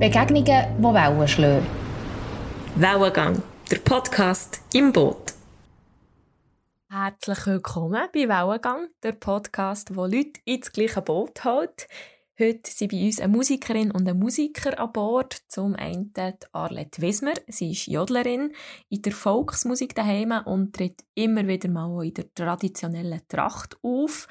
Begegnungen, die Wellen schlagen. Wellengang, der Podcast im Boot. Herzlich willkommen bei Wellengang, der Podcast, wo Leute ins gleiche Boot hält. Heute sind bei uns eine Musikerin und ein Musiker an Bord. Zum einen Arlette Wismer. Sie ist Jodlerin in der Volksmusik daheim und tritt immer wieder mal in der traditionellen Tracht auf.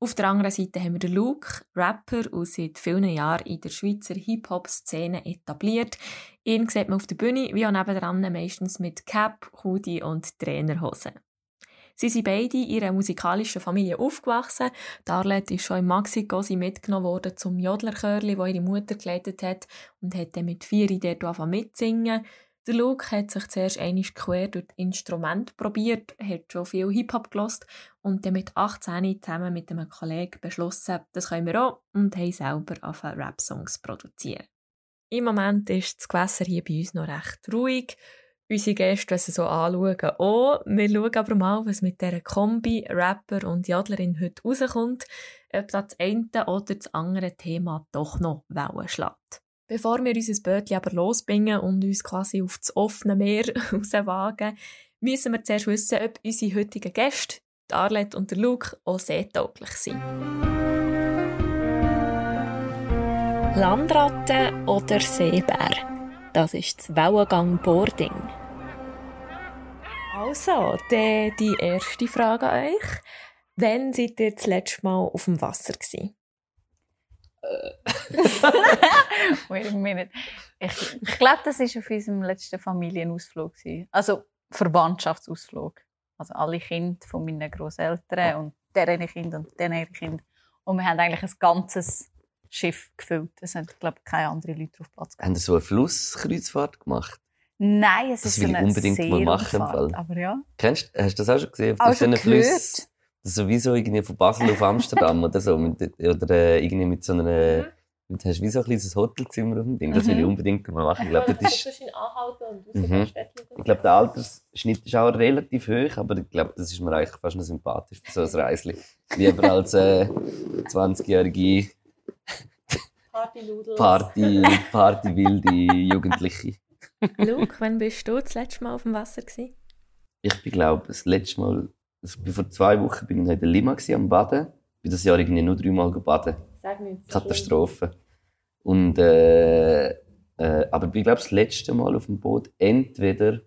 Auf der anderen Seite haben wir Luke, Rapper und seit vielen Jahren in der Schweizer Hip-Hop-Szene etabliert. Ihn sieht man auf der Bühne, wie auch nebenan meistens mit Cap, Hoodie und Trainerhosen. Sie sind beide in ihrer musikalischen Familie aufgewachsen. Darlet ist schon in Maxikosi mitgenommen worden zum Jodlerchörli, wo ihre Mutter geleitet hat und hat dann mit vier dort angefangen mitzusingen. Der Luke hat sich zuerst einig quer durch Instrument probiert, hat schon viel Hip-Hop gelost und dann mit 18 zusammen mit einem Kollegen beschlossen, das können wir auch und haben selber angefangen Rap-Songs produzieren. Im Moment ist das Gewässer hier bei uns noch recht ruhig unsere Gäste, sie so anschauen, auch. Wir schauen aber mal, was mit dieser Kombi Rapper und Jadlerin heute rauskommt, ob das eine oder das andere Thema doch noch Wellen schlägt. Bevor wir unser Bötchen aber losbringen und uns quasi auf das offene Meer rauswagen, müssen wir zuerst wissen, ob unsere heutigen Gäste, Arlette und der Luke, auch seetauglich sind. Landratte oder Seebär? Das ist das Wellengang Boarding. Also, die, die erste Frage an euch. Wann seid ihr das letzte Mal auf dem Wasser gewesen? Wait a minute. Ich, ich glaube, das war auf unserem letzten Familienausflug. Also Verwandtschaftsausflug. Also alle Kinder von meinen Großeltern und deren Kinder und deren Kinder. Und wir haben eigentlich ein ganzes Schiff gefüllt. Es haben, glaube ich, keine anderen Leute auf Platz gehabt. Haben Sie so eine Flusskreuzfahrt gemacht? Nein, es das ist will ich unbedingt mal machen. Fall. Aber ja. Kennst, hast du das auch schon gesehen? Auf also Fluss, sowieso irgendwie von Basel auf Amsterdam oder so. Mit, oder äh, irgendwie mit so einer... Du mhm. hast wie so ein kleines Hotelzimmer auf dem Ding. Das will ich mhm. unbedingt mal machen. Ich glaube, das ist... Mhm. Ich glaube, der Altersschnitt ist auch relativ hoch, aber ich glaube, das ist mir eigentlich fast noch sympathisch für so ein Reisli. Lieber als äh, 20-jährige Party, Party, Party wilde Jugendliche. Luke, wann bist du das letzte Mal auf dem Wasser gewesen? Ich bin, glaube das letzte Mal, also vor zwei Wochen bin ich in der Lima am Baden. Ich bin das Jahr irgendwie nur dreimal gebaden. Sag mir Katastrophe. Und, äh, äh, aber ich bin, glaube das letzte Mal auf dem Boot entweder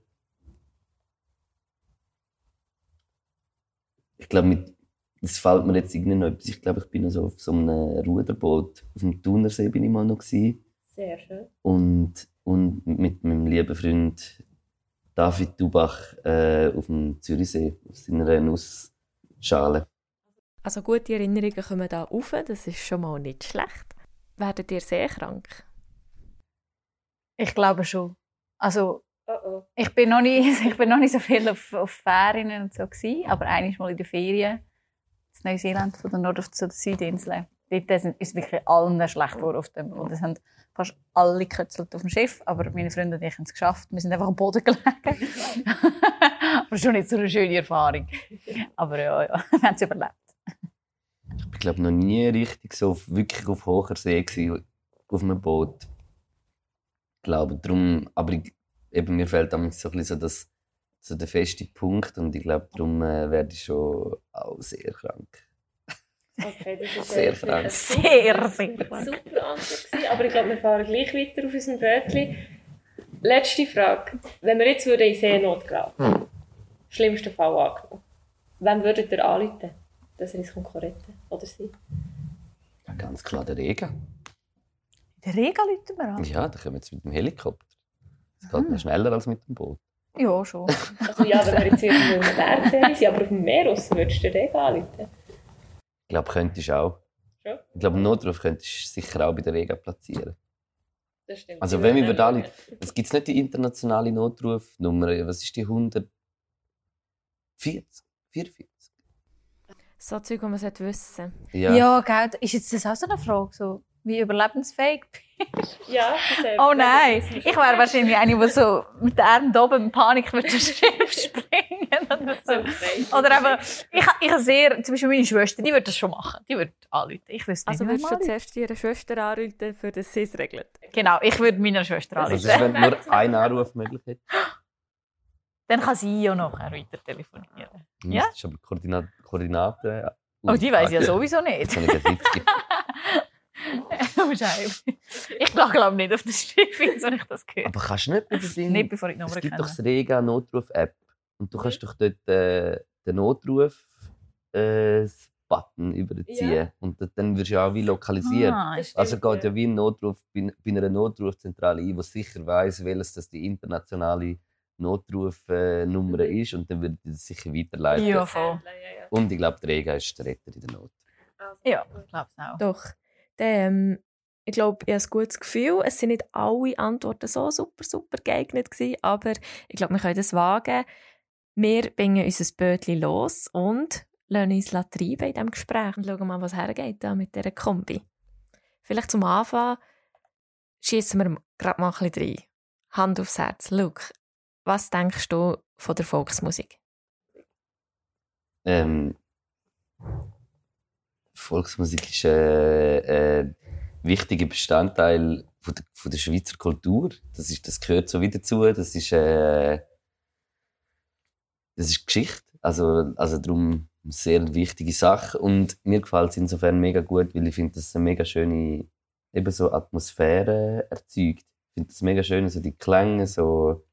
ich glaube mit das fällt mir jetzt irgendwie noch etwas. Ich glaube, ich bin so auf so einem Ruderboot. Auf dem Thunersee bin ich mal noch. Gewesen. Sehr schön. Und, und mit meinem lieben Freund David Dubach äh, auf dem Zürichsee, auf seiner Nussschale. Also gute Erinnerungen kommen da auf, das ist schon mal nicht schlecht. Werdet ihr sehr krank? Ich glaube schon. Also oh oh. Ich, bin noch nicht, ich bin noch nicht so viel auf, auf Ferien und so gewesen, aber einmal mal in der Ferien in Neuseeland, von der Nord- auf zur Südinsel. Dort ist es wirklich allen schlecht geworden auf dem. Und es haben fast alle gekützelt auf dem Schiff, aber meine Freunde und ich haben es geschafft. Wir sind einfach am Boden gelegen. aber schon nicht so eine schöne Erfahrung. Aber ja, ja wir haben es überlebt. Ich glaube noch nie richtig so wirklich auf hoher See gewesen, auf einem Boot. Ich glaube darum, aber ich, eben, mir fehlt damals so ein bisschen so das so der feste Punkt und ich glaube, darum äh, werde ich schon auch sehr krank. Okay, das ist sehr krank. Sehr, sehr krank. Super Antwort aber ich glaube, wir fahren gleich weiter auf unserem Bötchen. Letzte Frage. Wenn wir jetzt in Seenot geraten, hm. schlimmsten Fall angenommen, wem würdet ihr anrufen, dass er uns retten oder sie? Ja, ganz klar der Regen. Der Regen rufen wir an? Ja, da kommen wir jetzt mit dem Helikopter. Das geht hm. schneller als mit dem Boot. Ja, schon. Also ja, wenn wir jetzt irgendwo in der Bergserie sind, aber auf dem Meer raus, würdest du den anrufen? Ich glaube, könntest du auch. Schon? Ich glaube, Notruf könntest du sicher auch bei der Rega platzieren. Das stimmt. Also wenn wir über alle... Es gibt nicht die internationale Notrufnummer. Was ist die 140? 44? So Zeug, die man wissen Ja, ja gell. Ist jetzt das auch so eine Frage? So, wie überlebensfähig bist. Ja, das Oh nein, ich wäre wahrscheinlich eine, die so mit den Armen oben in Panik mit dem Schiff springen oder so. Oder eben, ich, ich habe sehr, zum Beispiel meine Schwester, die würde das schon machen. Die würde anrufen. Ich wüsste Also würdest du zuerst ihre Schwester anrufen, für das sie es regelt? Genau, ich würde meiner Schwester anrufen. Also wenn nur ein Anruf möglich ist? Dann kann sie ja noch weiter telefonieren. Ja? Das ist aber Koordinat Koordinaten. Oh, die weiß ich ja sowieso nicht. ich glaube nicht auf das Schiff, wenn ich das gehört Aber kannst du nicht bei den Nicht bevor ich die Nummer Es gibt doch das Rega Notruf-App. Und du kannst doch dort äh, den Notruf äh, Button überziehen. Ja. Und dann wirst du ja auch wie lokalisiert. Ah, also geht ja wie ein Notruf bei, bei einer Notrufzentrale ein, die sicher weiß, welches das die internationale Notrufnummer mhm. ist. Und dann wird das sicher weiterleiten. Ja, voll. Und ich glaube, der Rega ist der Retter in der Not. Ja, ich glaube es auch. Doch. Ähm, ich glaube, ich habe ein gutes Gefühl. Es sind nicht alle Antworten so super, super geeignet gewesen, aber ich glaube, wir können das wagen. Wir bringen unser Bötchen los und lassen uns treiben in diesem Gespräch und schauen mal, was hergeht da mit dieser Kombi. Vielleicht zum Anfang schießen wir gerade mal ein bisschen rein. Hand aufs Herz. Luke, was denkst du von der Volksmusik? Ähm, Volksmusik ist ein äh, wichtiger Bestandteil von der, von der, Schweizer Kultur. Das, ist, das gehört so wieder dazu. Das ist, äh, das ist Geschichte. Also, also darum eine sehr wichtige Sache. Und mir gefällt es insofern mega gut, weil ich finde, dass es eine mega schöne eben so Atmosphäre erzeugt. Ich finde es mega schön, so die Klänge, so.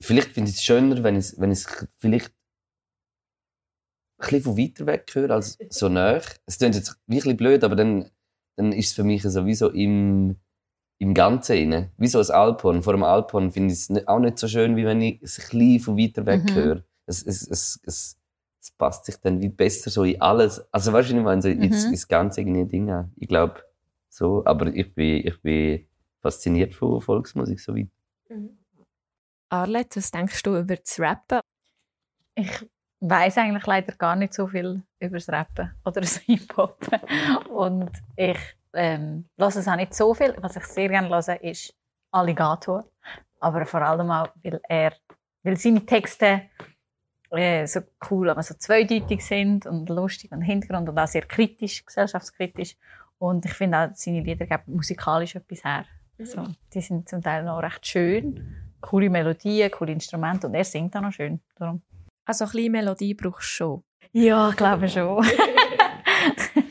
Vielleicht finde ich es schöner, wenn ich es vielleicht bisschen von weiter weg höre als so nah. Es klingt jetzt wirklich blöd, aber dann, dann ist es für mich sowieso im, im Ganzen inne. Wie so ein Alphorn. Vor dem Alphorn finde ich es auch nicht so schön, wie wenn ich es ein bisschen von weiter weg mhm. höre. Es, es, es, es, es passt sich dann wie besser so in alles. Also weißt du, ich meine, so mhm. ins, ins ganze Ding. Ich glaube, so. Aber ich bin, ich bin fasziniert von Volksmusik so weit. Mhm. Arlette, was denkst du über das Rappen? Ich weiß eigentlich leider gar nicht so viel über das Rappen oder das Hip-Hop. Und ich ähm, es auch nicht so viel. Was ich sehr gerne höre, ist Alligator. Aber vor allem auch, weil er, weil seine Texte äh, so cool, aber so zweideutig sind und lustig und Hintergrund und auch sehr kritisch, gesellschaftskritisch. Und ich finde auch, seine Lieder geben musikalisch etwas her. Mhm. So, die sind zum Teil noch recht schön. Coole Melodien, coole Instrumente und er singt auch noch schön. Darum. Also ein bisschen Melodie brauchst du schon. Ja, ich glaube schon.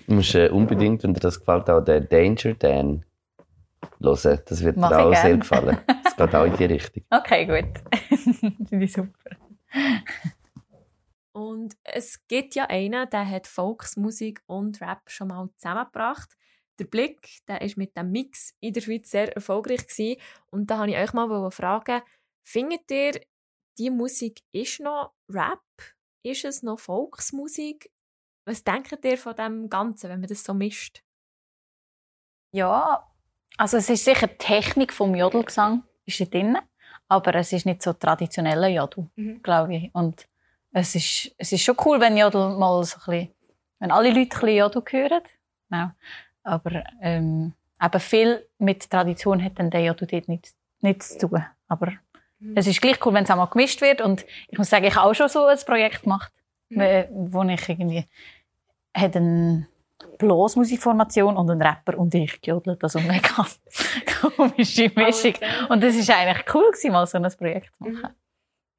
du musst äh, unbedingt, wenn dir das gefällt, auch den Danger Dan hören. Das wird Mach dir auch sehr gefallen. Das geht auch in die Richtung. Okay, gut. Finde ich super. Und es gibt ja einen, der hat Volksmusik und Rap schon mal zusammengebracht. Der Blick, der ist mit dem Mix in der Schweiz sehr erfolgreich gewesen. Und da wollte ich euch mal fragen, findet ihr, die Musik ist noch Rap? Ist es noch Volksmusik? Was denkt ihr von dem Ganzen, wenn man das so mischt? Ja, also es ist sicher die Technik vom Jodelgesang ist drin, aber es ist nicht so traditioneller Jodel, mhm. glaube ich. Und es ist, es ist schon cool, wenn Jodel mal so ein bisschen, wenn alle Leute ein bisschen Jodel hören. Genau. Aber ähm, eben viel mit Tradition hat dann der Jodel dort nichts, nichts zu tun. Aber Mhm. Es ist gleich cool, wenn es einmal gemischt wird. Und ich muss sagen, ich habe auch schon so ein Projekt gemacht, mhm. wo ich irgendwie hat eine Blasmusikformation und ein Rapper und ich gejodelt. Also mega komische Mischung. Und das war eigentlich cool, gewesen, mal so ein Projekt zu machen.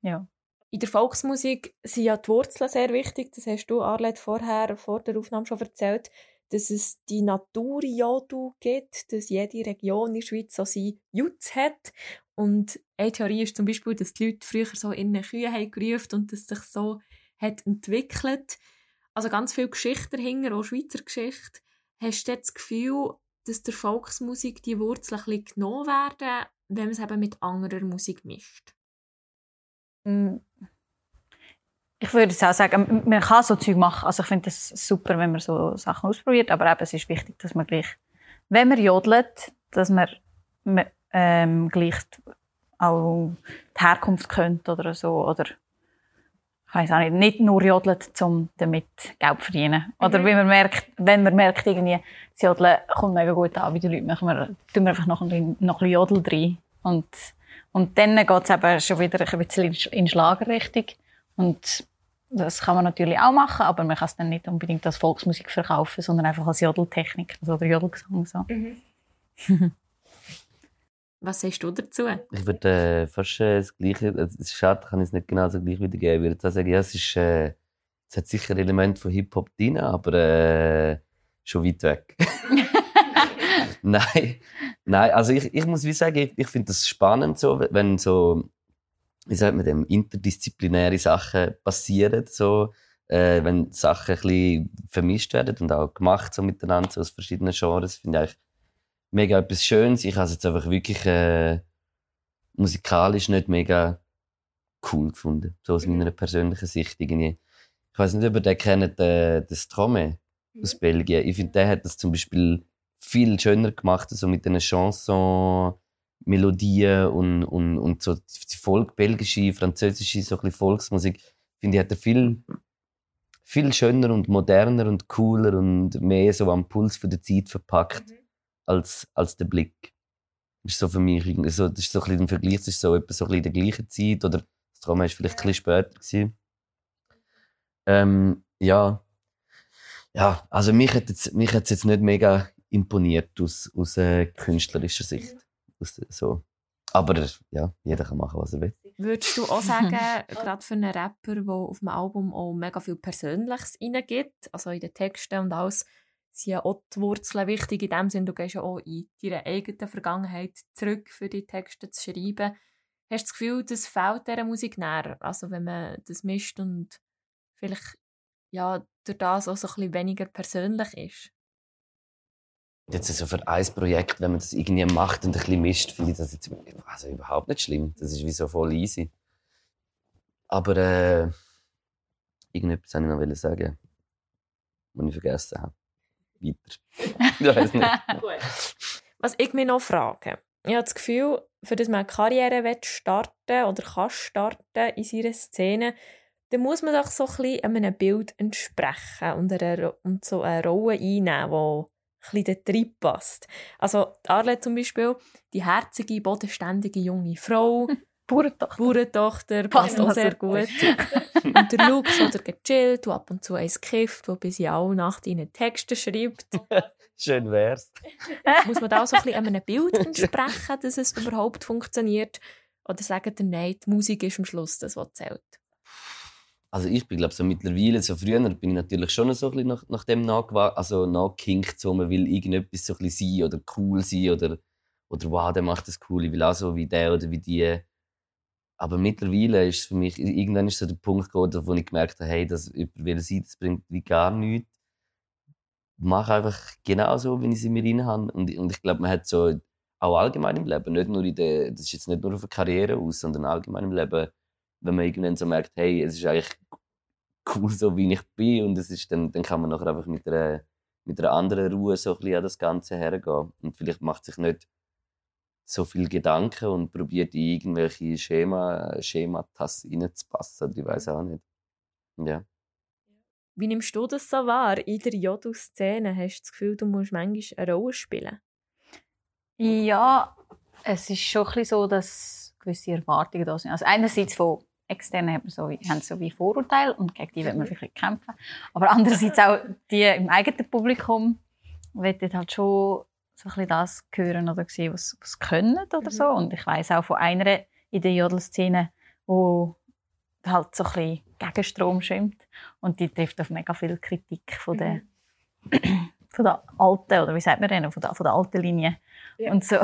Mhm. Ja. In der Volksmusik sind ja die Wurzeln sehr wichtig. Das hast du, Arlette, vorher, vor der Aufnahme schon erzählt dass es die Naturjodel gibt, dass jede Region in der Schweiz so seinen Jutz hat. Und eine Theorie ist zum Beispiel, dass die Leute früher so in Kühe haben gerufen und dass sich so hat entwickelt. Also ganz viel Geschichte dahinter, auch Schweizer Geschichte. Hast du das Gefühl, dass der Volksmusik die Wurzeln ein bisschen genommen werden, wenn man es eben mit anderer Musik mischt? Mm ich würde auch sagen, man kann so Zeug machen. Also ich finde es super, wenn man so Sachen ausprobiert, aber eben, es ist wichtig, dass man gleich, wenn man jodelt, dass man, ähm, gleich auch die Herkunft kennt oder so, oder ich weiß auch nicht, nicht nur jodelt, um damit Geld zu verdienen. Oder mhm. wenn man merkt, wenn man merkt, irgendwie, das Jodeln kommt mega gut an, wie die Leute machen, wir, tun wir einfach noch ein, bisschen, noch ein Jodel rein. Und, und dann geht es eben schon wieder ein bisschen in Schlagerrichtung. Und das kann man natürlich auch machen, aber man kann es dann nicht unbedingt als Volksmusik verkaufen, sondern einfach als Jodeltechnik also oder Jodelgesang. So. Mhm. Was sagst du dazu? Ich würde äh, fast äh, das Gleiche, es ist schade, kann ich es nicht genau so gleich wiedergeben. Ich würde sagen, ja, es, ist, äh, es hat sicher Elemente von Hip-Hop drin, aber äh, schon weit weg. nein, nein, also ich, ich muss wie sagen, ich, ich finde das spannend, so, wenn so, wie sagt man dem, interdisziplinäre Sachen passieren, so, äh, wenn Sachen ein bisschen vermischt werden und auch gemacht so miteinander, so aus verschiedenen Genres, finde ich mega etwas Schönes. Ich habe es jetzt einfach wirklich äh, musikalisch nicht mega cool gefunden. So aus mhm. meiner persönlichen Sicht irgendwie. Ich weiß nicht, ob ihr den kennt, äh, den Strome mhm. aus Belgien. Ich finde, der hat das zum Beispiel viel schöner gemacht, so mit den Chanson, Melodien und, und, und so die Volk, belgische, französische, so ein bisschen Volksmusik. Finde ich, hat er viel, viel schöner und moderner und cooler und mehr so am Puls von der Zeit verpackt. Mhm als, als der Blick. Das ist so für mich so, das ist so ein bisschen ein Vergleich, das ist so etwa so ein bisschen in der gleichen Zeit oder das Trauma war vielleicht ein bisschen später. Gewesen. Ähm, ja. Ja, also mich hat es mich jetzt nicht mega imponiert aus, aus äh, künstlerischer Sicht. Aus, so. Aber ja, jeder kann machen, was er will. Würdest du auch sagen, gerade für einen Rapper, der auf dem Album auch mega viel Persönliches reingibt, also in den Texten und alles, sind ja auch die Wurzeln wichtig. In dem Sinne, du gehst ja auch in deine eigene Vergangenheit zurück, für die Texte zu schreiben. Hast du das Gefühl, das fehlt dieser Musik näher? Also wenn man das mischt und vielleicht ja, durch das auch so ein bisschen weniger persönlich ist? Jetzt also für ein Projekt, wenn man das irgendwie macht und ein bisschen mischt, finde ich das jetzt also überhaupt nicht schlimm. Das ist wie so voll easy. Aber äh, irgendetwas wollte ich noch sagen, was ich vergessen habe weiter. ich nicht. Was ich mich noch frage, ich habe das Gefühl, für das man eine Karriere starten oder kann starten in seiner Szene, dann muss man doch so ein bisschen einem Bild entsprechen und, eine, und so eine Rolle einnehmen, die ein bisschen drin passt. Also Arle zum Beispiel, die herzige, bodenständige junge Frau, Bauerntochter. Bauerntochter passt auch sehr gut. und der Luke so der gechillt, der ab und zu eins kifft, der bis in alle Nacht in Texte schreibt. Schön wär's. Muss man da auch so ein bisschen einem Bild entsprechen, dass es überhaupt funktioniert? Oder sagen die nein, die Musik ist am Schluss das, was zählt? Also ich bin glaube so mittlerweile, so früher bin ich natürlich schon so ein bisschen nach, nach dem nachgekinkt, also nachgehinkt, so man will irgendetwas so ein bisschen sein oder cool sein oder, oder wow, der macht das cool, ich will auch so wie der oder wie die aber mittlerweile ist für mich, irgendwann ist so der Punkt geworden, wo ich gemerkt habe, hey, das will sein, das bringt wie gar nichts. Ich mache einfach genau so, wie ich sie mir rein habe. Und, und ich glaube, man hat so auch allgemein im Leben, nicht nur in der, das ist jetzt nicht nur auf eine Karriere aus, sondern allgemein im Leben, wenn man irgendwann so merkt, hey, es ist eigentlich cool so, wie ich bin und es ist, dann, dann kann man nachher einfach mit einer, mit einer anderen Ruhe so ein bisschen an das Ganze hergehen. Und vielleicht macht sich nicht so viel Gedanken und probiert in irgendwelche Schema, Schematas reinzupassen. Ich weiß auch nicht. Ja. Wie nimmst du das so wahr in der Jodu-Szene? Hast du das Gefühl, du musst manchmal eine Rolle spielen? Ja, es ist schon ein so, dass gewisse Erwartungen da sind. Also einerseits von externen haben, so wie, haben so wie Vorurteile und gegen die will man wirklich kämpfen. Aber andererseits auch die im eigenen Publikum wollen halt schon so ein das hören oder sehen, was, was können oder mhm. so. Und ich weiß auch von einer in der Jodelszene, wo halt so ein bisschen gegen Strom schwimmt und die trifft auf mega viel Kritik von der, mhm. von der alten, oder wie sagt man denn, von der, von der alten Linie ja. und so.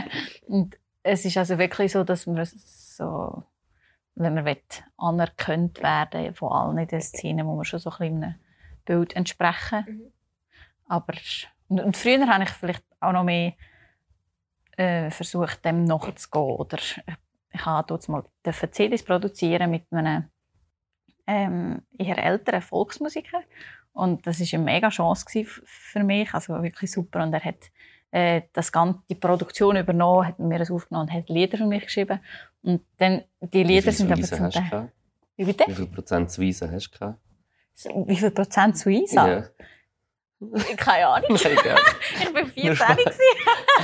und es ist also wirklich so, dass man so, wenn man will, anerkannt werden von allen in der Szene, muss man schon so ein bisschen einem Bild entsprechen. Mhm. Aber und, und früher habe ich vielleicht auch noch mehr äh, versucht, dem nachzugehen. Oder ich habe dort mal CDs produzieren mit einem ähm, eher älteren Volksmusiker. Und das war eine mega Chance für mich, also wirklich super. Und er hat äh, das ganze, die Produktion übernommen, hat mir das aufgenommen und hat Lieder für mich geschrieben. Und dann, die Lieder sind aber zum Teil... Wie bitte? Wie viel Prozent Suiza hast du gehabt? Wie viel Prozent Suiza? Ja. Keine Ahnung. Nein, egal. Ich war 14 gewesen.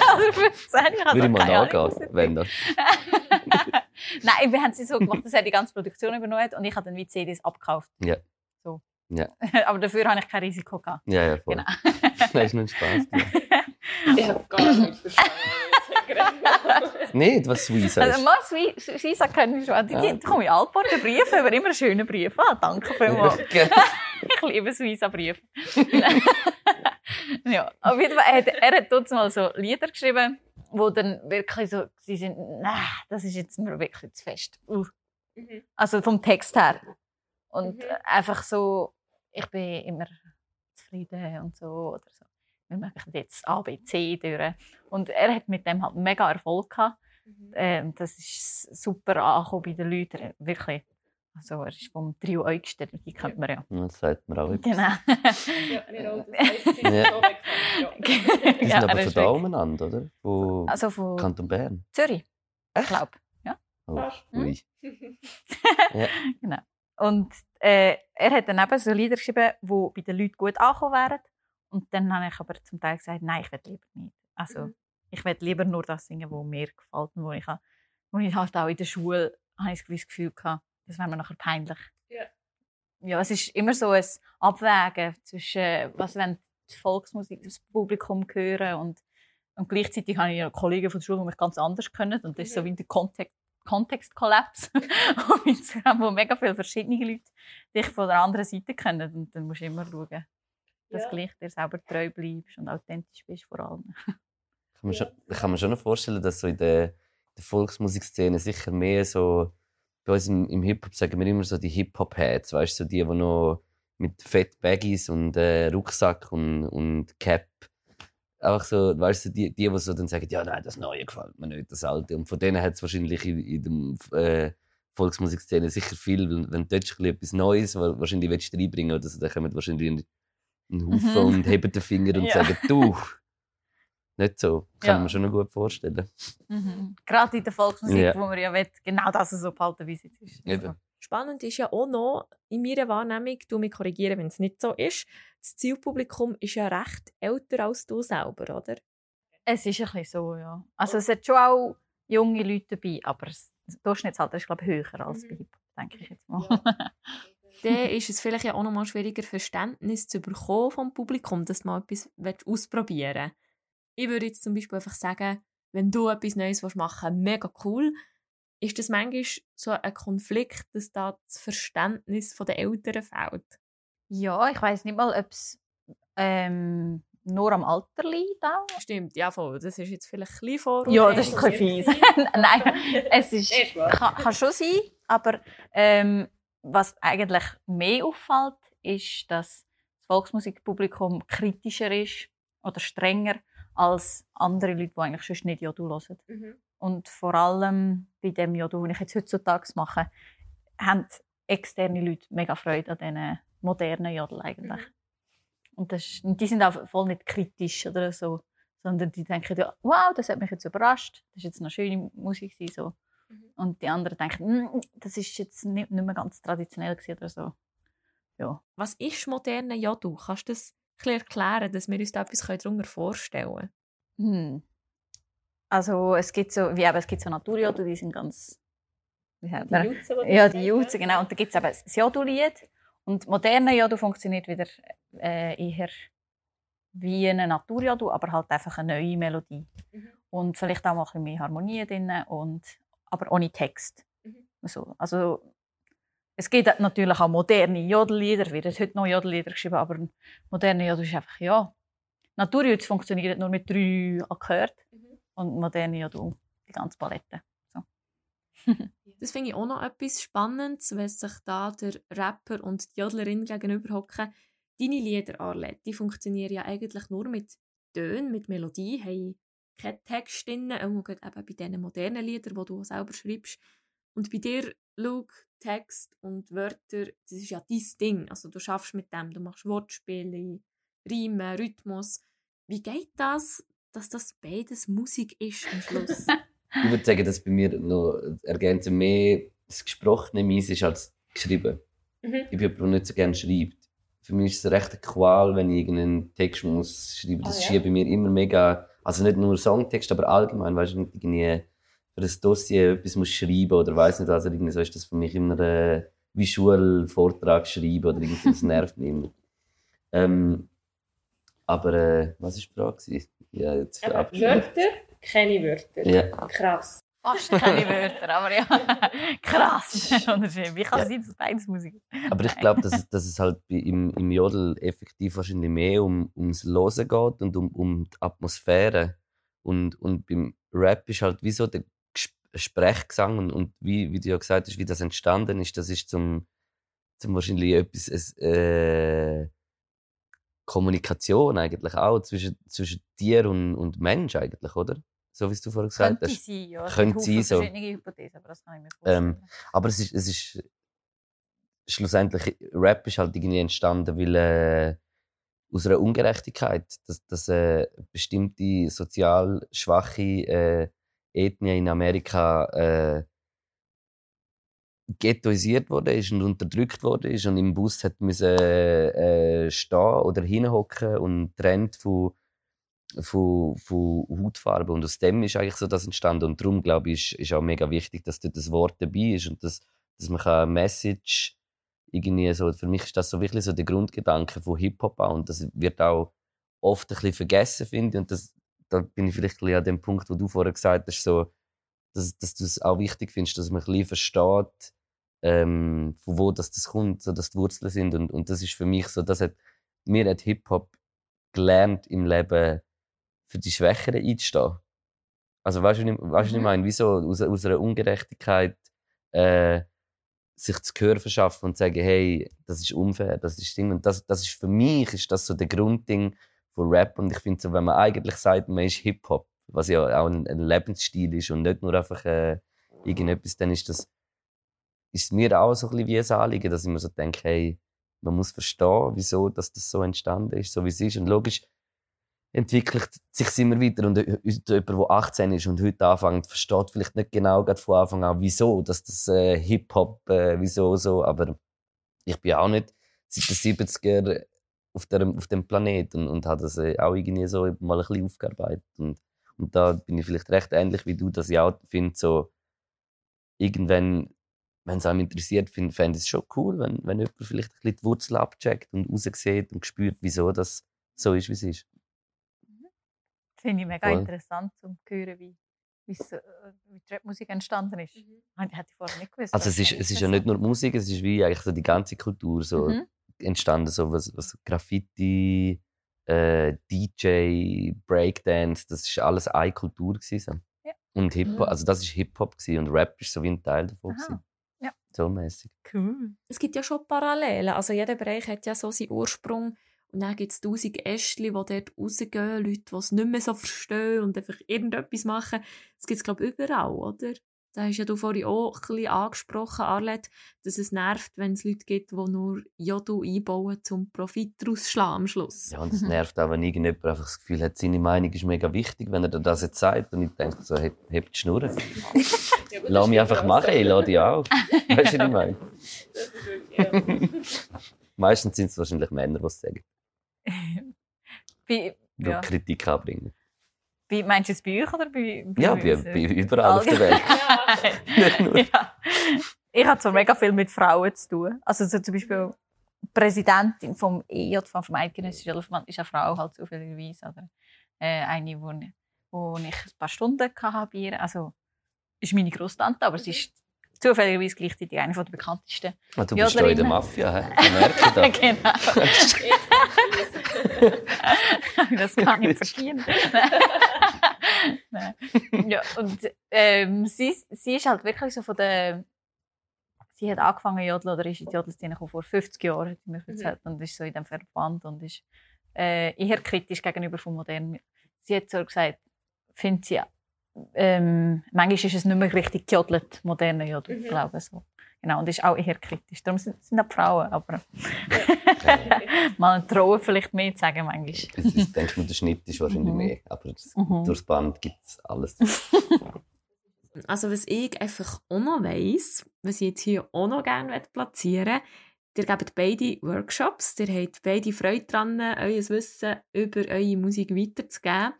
also 15, ich hatte Würde ich mal keine Ahnung, nachgehen, wenn das. Nein, wir haben sie so gemacht, dass er die ganze Produktion übernommen hat und ich habe dann wie CDs abgekauft. Ja. So. Ja. Aber dafür habe ich kein Risiko gehabt. Ja, ja, voll. Genau. Nein, ist nur Spaß. Ja. Ich habe gar nicht verstanden. Nicht, was Suiza Also ist. mal Swi- Suiza kenne ich schon. Die, die, da komme ich Altborger Briefe, aber immer schöne Briefe. Ah, danke vielmals. Ich liebe Suiza-Briefe. ja, auf jeden Fall, er hat, er hat dort mal so Lieder geschrieben, wo dann wirklich so, sie sind, nein, das ist jetzt mir wirklich zu fest. Uh. Mhm. Also vom Text her. Und Mhm. einfach so, ich bin immer zufrieden und so oder so. Wir machen jetzt A, B, C durch. Und er hat mit dem halt mega Erfolg gehabt. Mhm. Ähm, das ist super angekommen bei den Leuten, wirklich. Also er ist vom Trio Eugster, die kennt man ja. Das sagt mir auch etwas. Genau. Ja, auch, das heisst, sie sind Ja. so. Ja. Die sind Ja, aber er von da umeinander, oder? Von Also von Kanton Bern. Zürich, ich glaube. Oh, Fast. ui. Und äh, er hat dann eben so Lieder geschrieben, die bei den Leuten gut angekommen wären. Und dann habe ich aber zum Teil gesagt, nein, ich will lieber nicht. Also Mhm. ich will lieber nur das singen, was mir gefällt und wo ich, wo ich halt auch in der Schule habe ich ein gewisses Gefühl gehabt, das wäre mir nachher peinlich. Ja. Ja, es ist immer so ein Abwägen zwischen, was wenn die Volksmusik das Publikum hören und, und gleichzeitig habe ich ja Kollegen von der Schule, die mich ganz anders können und das ist so Mhm. wie der Kontext Kontextkollaps auf Instagram, wo mega viele verschiedene Leute dich von der anderen Seite kennen. Und dann musst du immer schauen, dass Ja. du gleich dir selber treu bleibst und authentisch bist vor allem. Ich kann mir schon, ich kann mir schon noch vorstellen, dass so in der, der Volksmusikszene sicher mehr so, bei uns im, im Hip-Hop sagen wir immer so die Hip-Hop-Heads, weißt du, so die, die noch mit Fett Baggies und äh, Rucksack und, und Cap auch so, weißt du, die, die, die so dann sagen, ja, nein, das Neue gefällt mir nicht, das Alte. Und von denen hat es wahrscheinlich in, in der äh, Volksmusikszene sicher viel, wenn du etwas Neues wa- wahrscheinlich willst du reinbringen oder so, dann kommen wahrscheinlich einen, einen Haufen Mhm. und heben den Finger und Ja. sagen, du, nicht so. Kann Ja. man schon noch gut vorstellen. Gerade in der Volksmusik, Ja. wo man ja will, genau das so behalten, wie es jetzt ist. Eben. Spannend ist ja auch noch, in meiner Wahrnehmung, du mich korrigieren, wenn es nicht so ist, das Zielpublikum ist ja recht älter als du selber, oder? Es ist ein bisschen so, ja. Also es hat schon auch junge Leute dabei, aber das Durchschnittsalter ist, glaube ich, höher als Mhm. bei denke ich jetzt mal. Dann ist es vielleicht ja auch noch mal schwieriger, Verständnis zu bekommen vom Publikum, dass du mal etwas willst ausprobieren Ich würde jetzt zum Beispiel einfach sagen, wenn du etwas Neues machen willst, mega cool, ist das manchmal so ein Konflikt, dass da das Verständnis der Eltern fehlt. Ja, ich weiß nicht mal, ob es ähm, nur am Alter liegt auch. Stimmt, ja voll. Das ist jetzt vielleicht ein bisschen vor. Ja, das ist ein bisschen fies. Nein, es ist, kann, kann schon sein, aber ähm, was eigentlich mehr auffällt, ist, dass das Volksmusikpublikum kritischer ist oder strenger als andere Leute, die eigentlich sonst nicht Jodel hören. Mhm. Und vor allem bei dem Jodel, den ich jetzt heutzutage mache, haben externe Leute mega Freude an diesen modernen Jodel eigentlich. Mhm. Und das und die sind auch voll nicht kritisch oder so, sondern die denken, ja, wow, das hat mich jetzt überrascht, das ist jetzt eine schöne Musik so. Mhm. Und die anderen denken, «Mm, das ist jetzt nicht, nicht mehr ganz traditionell oder so. Ja. Was ist moderne Jodel? Kannst du das ein erklären, dass wir uns da etwas darunter vorstellen Hm. Also es gibt so, wie eben, es gibt so Naturjodel, die sind ganz? Die Jutze, Ja, die Jutze, genau. Und da gibt es eben das Jodel-Lied. Und moderne Jodel funktioniert wieder äh, eher wie eine Naturjodel, aber halt einfach eine neue Melodie. Mhm. Und vielleicht auch mal ein bisschen mehr Harmonie drin, und, aber ohne Text. Mhm. So, also, es gibt natürlich auch moderne Jodellieder, wird heute noch Jodellieder geschrieben, aber ein moderner Jodel ist einfach, ja. Naturjodel funktioniert nur mit drei Akkorden Mhm. und moderne Jodel die ganze Palette. Das finde ich auch noch etwas Spannendes, wenn sich da der Rapper und die Jodlerin gegenüber hocken. Deine Lieder, Arlette, die funktionieren ja eigentlich nur mit Tönen, mit Melodie, haben keinen Text drin, auch gerade eben bei diesen modernen Liedern, die du selber schreibst. Und bei dir, Luke, Text und Wörter, das ist ja dein Ding. Also du schaffst mit dem, du machst Wortspiele, Rhyme, Rhythmus. Wie geht das, dass das beides Musik ist am Schluss? Ich würde sagen, dass bei mir noch ergänzen mehr das Gesprochene meins ist als geschrieben. Mhm. Ich bin jemand, der nicht so gerne schreibt. Für mich ist es eine rechte Qual, wenn ich irgendeinen Text muss schreiben muss. Das Ah, ist ja? hier bei mir immer mega, also nicht nur Songtext, aber allgemein, weißt du, irgendwie für ein Dossier etwas muss schreiben oder weiß nicht oder irgendwie so ist das für mich immer äh, wie Schulvortrag schreiben oder irgendwie, das nervt mich immer. Ähm, aber äh, was war die Frage? Ja, jetzt. Wörter, keine Wörter. Ja. Krass. Fast keine Wörter, aber ja. Krass. Wie kann es sein, dass beides Musik ist? Aber ich glaube, dass, es- dass es halt im, im Jodel effektiv wahrscheinlich mehr um, ums Hören geht und um, um die Atmosphäre. Und, und beim Rap ist halt wie so der Ges- Sprechgesang und, und wie, wie du ja gesagt hast, wie das entstanden ist, das ist zum, zum wahrscheinlich etwas, äh, Kommunikation eigentlich auch zwischen, zwischen Tier und, und Mensch eigentlich, oder? So wie es du vorhin gesagt Könnte hast. sein, ja. Könnte sein, so. verschiedene Hypothesen, aber das kann ich mir vorstellen. Ähm, Aber es ist, es ist schlussendlich, Rap ist halt irgendwie entstanden, weil äh, aus einer Ungerechtigkeit, dass, dass äh, bestimmte sozial schwache äh, Ethnie in Amerika äh, ghettoisiert wurde ist und unterdrückt wurde ist und im Bus hat müssen äh, stehen oder hinhocken und trennt von, von, von Hautfarbe und aus dem ist eigentlich so das entstanden. Und darum glaube ich ist, ist auch mega wichtig, dass dort das Wort dabei ist und dass, dass man eine Message irgendwie so für mich ist das so wirklich so der Grundgedanke von Hip Hop auch. Und das wird auch oft ein bisschen vergessen finde ich. Und das da bin ich vielleicht ein bisschen an dem Punkt, wo du vorher gesagt hast, so dass, dass du es auch wichtig findest, dass man ein bisschen versteht, ähm, von wo das, das kommt, so dass die Wurzeln sind. Und, und das ist für mich so, das hat, mir hat Hip-Hop gelernt im Leben, für die Schwächeren einzustehen. Also weißt du, was ich- Mhm. meine? Wieso aus, aus einer Ungerechtigkeit äh, sich zu Gehör verschaffen und sagen, hey, das ist unfair, das ist Ding. Und das, das ist für mich ist das so der Grundding von Rap. Und ich finde so, wenn man eigentlich sagt, man ist Hip-Hop, was ja auch ein, ein Lebensstil ist und nicht nur einfach äh, irgendetwas, dann ist das ist mir auch so ein bisschen wie ein Anliegen, dass ich mir so denke, hey, man muss verstehen, wieso dass das so entstanden ist, so wie es ist. Und logisch entwickelt sich immer weiter. Und äh, jemand, der 18 ist und heute anfängt, versteht vielleicht nicht genau von Anfang an, wieso, dass das äh, Hip-Hop, äh, wieso so. Aber ich bin auch nicht seit den 70er auf, der, auf dem Planeten und, und habe das äh, auch irgendwie so mal ein bisschen aufgearbeitet. Und, und da bin ich vielleicht recht ähnlich wie du, dass ich auch finde, so irgendwann, wenn es einem interessiert, fände ich es schon cool, wenn, wenn jemand vielleicht ein bisschen die Wurzel abcheckt und raussieht und spürt, wieso das so ist, wie es ist. Finde ich mega Voll. interessant, um zu hören, wie, wie, äh, wie die Rapmusik entstanden ist. Mhm. Hätte hätte ich vorher nicht gewusst. Also es ist, es ist ja nicht nur Musik, es ist wie eigentlich so die ganze Kultur so Mhm. entstanden, so was, was Graffiti, äh, DJ, Breakdance, das ist alles eine Kultur gewesen. Ja. Und Hip-Hop, Mhm. also das ist Hip-Hop gewesen und Rap ist so wie ein Teil davon Aha. gewesen. Ja. So mäßig. Cool. Es gibt ja schon Parallelen. Also jeder Bereich hat ja so seinen Ursprung. Und dann gibt es tausend Ästchen, die dort rausgehen, Leute, die es nicht mehr so verstehen und einfach irgendetwas machen. Das gibt es, glaube ich, überall, oder? Da hast ja du vorhin auch ein bisschen angesprochen, Arlette, dass es nervt, wenn es Leute gibt, die nur Jodel einbauen, zum Profit daraus zu schlagen am Schluss. Ja, und es nervt auch, wenn irgendjemand einfach das Gefühl hat, seine Meinung ist mega wichtig, wenn er dir das jetzt sagt. Und ich denke so, heb, heb die Schnur. Ja, Lass mich einfach auch machen, ich lade dich auf. Weißt du, was ich meine? Das ist wirklich, ja. Meistens sind es wahrscheinlich Männer, die es sagen, Bei, ja. Kritik anbringen. bei, meinst du jetzt bei euch oder bei, bei Ja, bei, bei überall auf der Welt. Ja. Ich habe so mega viel mit Frauen zu tun. Also so zum Beispiel die Präsidentin vom EJ, vom Eidgenössischen Elfenband, ist eine Frau halt zufälligerweise. Oder äh, eine, wo, wo ich ein paar Stunden hatte bei ihr. Also ist meine Großtante, aber sie ist zufälligerweise gleichzeitig eine der bekanntesten. Ah, du bist da in der. Mafia, hä? Ich merke das. genau. das kann ich verstehen. Ja, und ähm, sie, sie ist halt wirklich so von der. Sie hat angefangen Jodeln oder ist in die Jodelszene gekommen vor 50 Jahren, hat sie mir erzählt, und ist so in dem Verband und ist äh, eher kritisch gegenüber vom modernen. Sie hat so gesagt, findet sie, ähm, manchmal ist es nicht mehr richtig gejodelt, moderne Jodel, Mhm. glaube ich so. Genau, und ist auch eher kritisch. Darum sind, sind auch Frauen, aber man trauen vielleicht mehr zu sagen manchmal. Denkst du, der Schnitt ist wahrscheinlich Mhm. mehr. Aber das, Mhm. durchs Band gibt es alles. Also was ich einfach auch noch weiss, was ich jetzt hier auch noch gerne platzieren Ihr gebt beide Workshops, ihr habt beide Freude daran, euer Wissen über eure Musik weiterzugeben.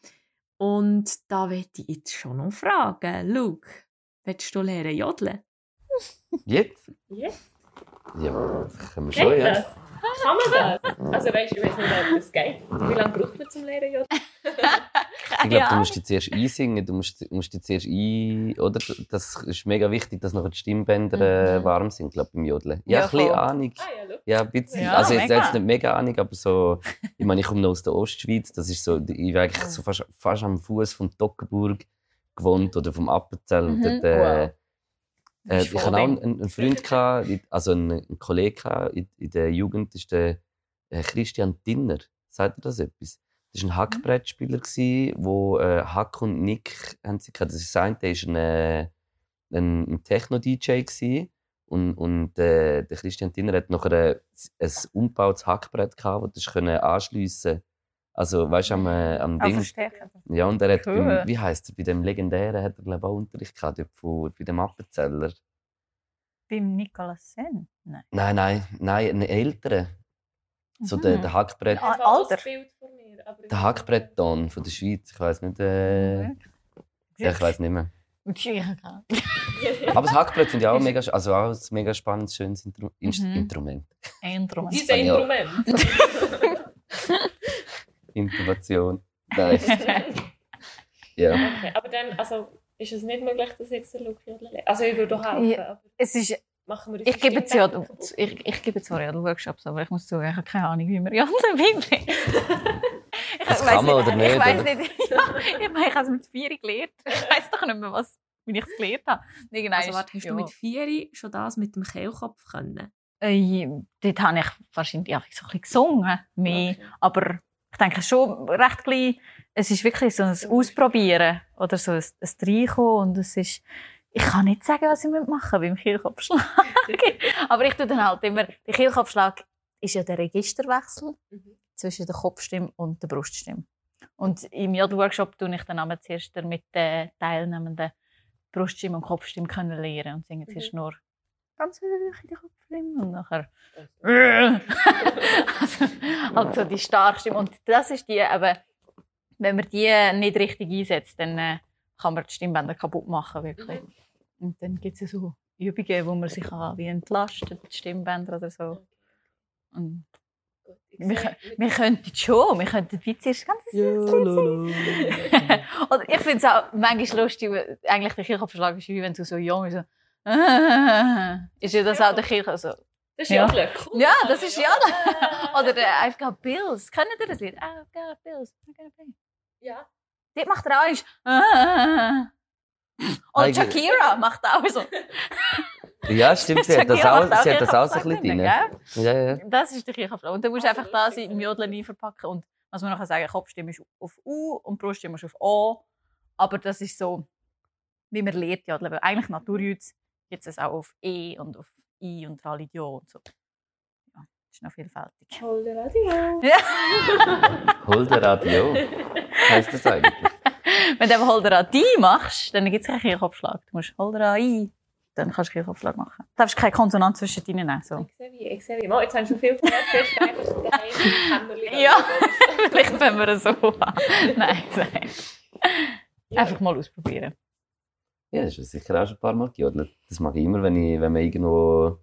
Und da möchte ich jetzt schon noch fragen. Luke, willst du lernen jodeln? Jetzt? Jetzt? Ja, können wir schon, ja. Das? Kann man das? Also weißt du, ich weiß nicht, ob das geht. Wie lange braucht man zum Lernen jodeln? Ich glaube, du musst dich zuerst einsingen, du musst, musst dich zuerst ein... Oder? Das ist mega wichtig, dass noch die Stimmbänder äh, Mhm. warm sind, glaube ich, im Jodeln. Ja, Ja, ein bisschen voll. Ahnung. Ah ja, schau. Ja, ein bisschen. Ja, also jetzt, mega. jetzt nicht mega Ahnung, aber so... Ich meine, ich komme noch aus der Ostschweiz. Das ist so... Ich bin eigentlich so fast, fast am Fuß von Toggenburg gewohnt oder vom Appenzell. Und Mhm. dort, äh, Wow. Äh, ich hatte auch einen, einen Freund, gehabt, also einen, einen Kollegen gehabt in, in der Jugend, das ist der äh, Christian Dinner. Sagt ihr das etwas? Das war ein Hackbrettspieler, der äh, Hack und Nick haben sie gehabt. Das ist sein, der war ein, äh, ein, ein Techno-DJ. Und, und äh, der Christian Dinner hat noch ein, ein umgebautes Hackbrett gehabt, das anschliessen Also, weißt du, am, äh, am Ah, Ding. Ja, und er hat Cool. beim, wie heisst er, bei dem legendären hat er, glaube ich, auch Unterricht gehabt, von, bei dem Appenzeller. Beim Nicolas Sen? Nein. Nein, nein, nein, einen älteren. So der, Mhm. der Hackbrett, Ah, auch das Alter. Bild von mir. aber ich der Hackbrettton von der Schweiz. Ich weiß nicht, äh, ja, ich weiß nicht mehr. Aber das Hackbrett finde ich auch mega, also auch ein mega spannendes, schönes Intru Mhm. Instrument. Instrument. Dieses. Instrument. Innovation. Nein. ja. Okay, aber dann, also, ist es nicht möglich, dass jetzt der Luke? Also, ich würde auch helfen, Ja. Es ist, machen wir ich gebe zwar ich, ich gebe zwar Jodel-Workshops, aber ich muss sagen, ich habe keine Ahnung, wie man Jodeln beibringt. Ich Das weiss kann man oder nicht, Ich weiß nicht. Ja, ich meine, ich habe es mit vier gelernt. Ich weiß doch nicht mehr, was, wie ich es gelernt habe. Irgendwann Also ist- warte, hast ja. du mit vier schon das mit dem Kehlkopf können? Äh, dort habe ich wahrscheinlich einfach so ein bisschen gesungen. Mehr. Okay. Aber ich denke schon recht gleich, es ist wirklich so ein Ausprobieren oder so ein, ein Reinkommen und es ist, ich kann nicht sagen, was ich machen beim Kehlkopfschlag. Aber ich tue dann halt immer, der Kehlkopfschlag ist ja der Registerwechsel Mhm. zwischen der Kopfstimme und der Bruststimme. Und im Jodel-Workshop tue ich dann zuerst mit den Teilnehmenden Bruststimme und Kopfstimme können lernen und singen zuerst nur ganz hoch in die Kopfstimme und nachher also, halt so die starke Stimme. Und das ist die, aber wenn man die nicht richtig einsetzt, dann äh, kann man die Stimmbänder kaputt machen, wirklich. Mhm. Und dann gibt es ja so Übungen, wo man sich kann, wie entlastet, die Stimmbänder oder so. Und wir, wir könnten schon, wir könnten wie zuerst ganz Oder ich finde es auch manchmal lustig, eigentlich der Kirchenverschlag ist wie wenn du so jung so ist ja das auch der Kirche also, Das ist Ja. Cool. Ja, das ist Jodeln. Oder äh, I've got bills. Kennt ihr das Lied? I've got bills. I've got bills. Ja. Dort macht er auch eins. Und Shakira macht auch so. Ja, stimmt, sie hat das auch, sie hat das auch so ein bisschen drin? Ja, ja. Das ist der Kirchenflow. Und dann musst du Also einfach da sein, im ja. Jodeln rein verpacken. Und was man nachher sagen, Kopfstimme ist auf U und Bruststimme ist auf O. Aber das ist so, wie man lernt Jodeln. Weil eigentlich Naturjüds gibt es auch auf E und auf I und Ralidio und so. Ja, das ist noch vielfältig. Hol der Radio. Ja. Hol der Radio. Heißt das eigentlich? Wenn du an die machst, dann gibt es keinen Kehlkopfschlag. Du musst Holder an I, dann kannst du Kehlkopfschlag machen. Du darfst keine Konsonanz zwischen denen nehmen. So. Ich sehe wie, ich sehe wie. Mal, jetzt haben wir schon viel Kämmerchen. Ja. Vielleicht wenn wir es so an. Nein, nein. Einfach mal ausprobieren. Ja, das ist sicher auch schon ein paar Mal gejodelt. Das mache ich immer, wenn, ich, wenn man irgendwo.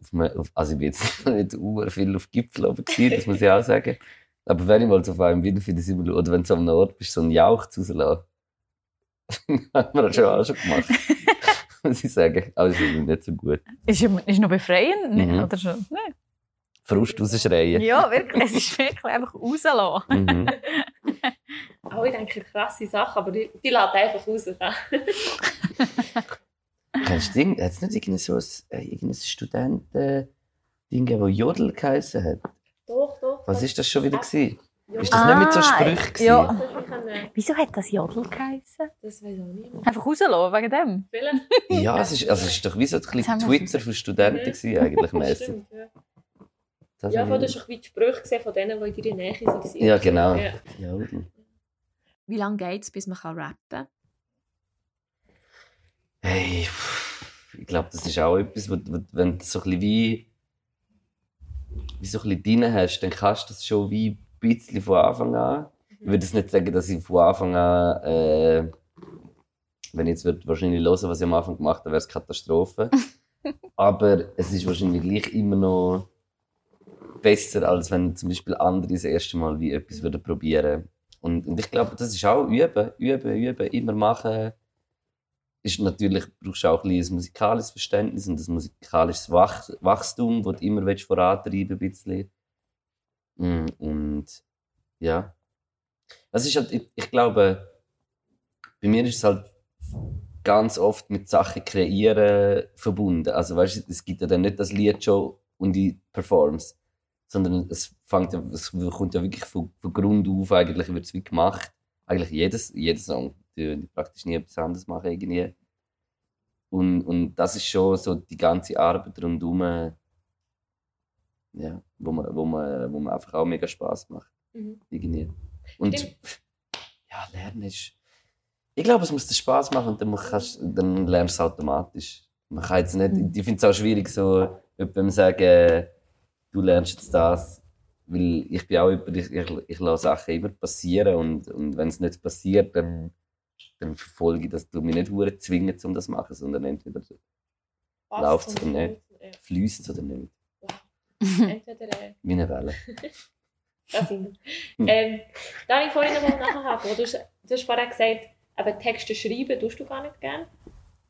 Auf einem, auf, also, ich bin jetzt nicht ur viel auf Gipfel oben gewesen, das muss ich auch sagen. Aber wenn ich mal so auf einem wiederfinde, sind wir- oder wenn du an einem Ort bist, so einen Jauch rauslassen. hat man das schon auch schon gemacht. muss ich sagen. Aber das ist nicht so gut. Ist, ist noch befreiend? Mhm. Oder schon? Nein. Frust rausschreien. Ja, wirklich. Es ist wirklich einfach rauslassen. Mhm. Oh, ich denke, krasse Sache, aber die, die lässt einfach raus. Kennst du Ding? Hat es nicht irgendein, so ein, äh, irgendein Studenten-Ding das Jodel geheißen hat? Doch, doch. Was ist das schon wieder? Gewesen? Ja. Ist das nicht mit so Ah, Sprüchen? gewesen? ja. Das, ich äh, Wieso hat das Jodel geheißen? das weiß auch niemand. Einfach rauslassen, wegen dem. Vielleicht. Ja, es ist, also es ist doch wie so ein bisschen Twitter für Studenten gewesen, eigentlich mäßig. Stimmt, ja. Das Ja, ich- das ist ein bisschen die Sprüche gesehen von denen, die in deiner Nähe waren. Ja, genau. Ja. Jodel. Wie lange geht es, bis man kann rappen kann? Hey, ich glaube, das ist auch etwas, wo, wo, wenn du so ein bisschen wie, wie so ein bisschen drin hast, dann kannst du das schon wie ein bisschen von Anfang an. Ich würde jetzt nicht sagen, dass ich von Anfang an, äh, wenn ich jetzt würde wahrscheinlich hören, was ich am Anfang gemacht habe, wäre es Katastrophe. Aber es ist wahrscheinlich gleich immer noch besser, als wenn zum Beispiel andere das erste Mal wie etwas würden probieren. Und, und ich glaube, das ist auch üben, üben, üben, immer machen ist natürlich, brauchst du auch ein, ein musikalisches Verständnis und ein musikalisches Wach Wachstum, das du immer vorantreiben willst. Mm, und ja. Es ist halt, ich, ich, glaube, bei mir ist es halt ganz oft mit Sachen kreieren verbunden. Also weißt du, es gibt ja dann nicht das Lied schon und die Performance, sondern es fängt ja, es kommt ja wirklich von, von Grund auf, eigentlich wird es wie gemacht. Eigentlich jedes, jeder Song die, praktisch nie etwas anderes machen irgendwie. Und, und das ist schon so die ganze Arbeit rundherum, ja, wo man, wo man, wo man einfach auch mega Spaß macht. Mhm. Irgendwie. Und Stimmt. ja, Lernen ist. Ich glaube, es muss dir Spaß machen und dann, kannst, dann lernst du es automatisch. Man kann jetzt nicht, mhm. ich finde es auch schwierig, so, wenn man sagen, du lernst jetzt das, weil ich bin auch jemand, ich, ich, ich lasse Sachen immer passieren und, und wenn es nicht passiert, dann dann verfolge ich das. Du mich nicht zwingen, um das zu machen, sondern entweder läuft es oder nicht, ja. fließt es oder nicht. Wow. Entweder, äh, Wie eine Welle. das sind wir. ähm, da habe ich vorhin noch nachhaken. Du, hast, du hast vorhin gesagt, aber Texte schreiben tust du gar nicht gerne.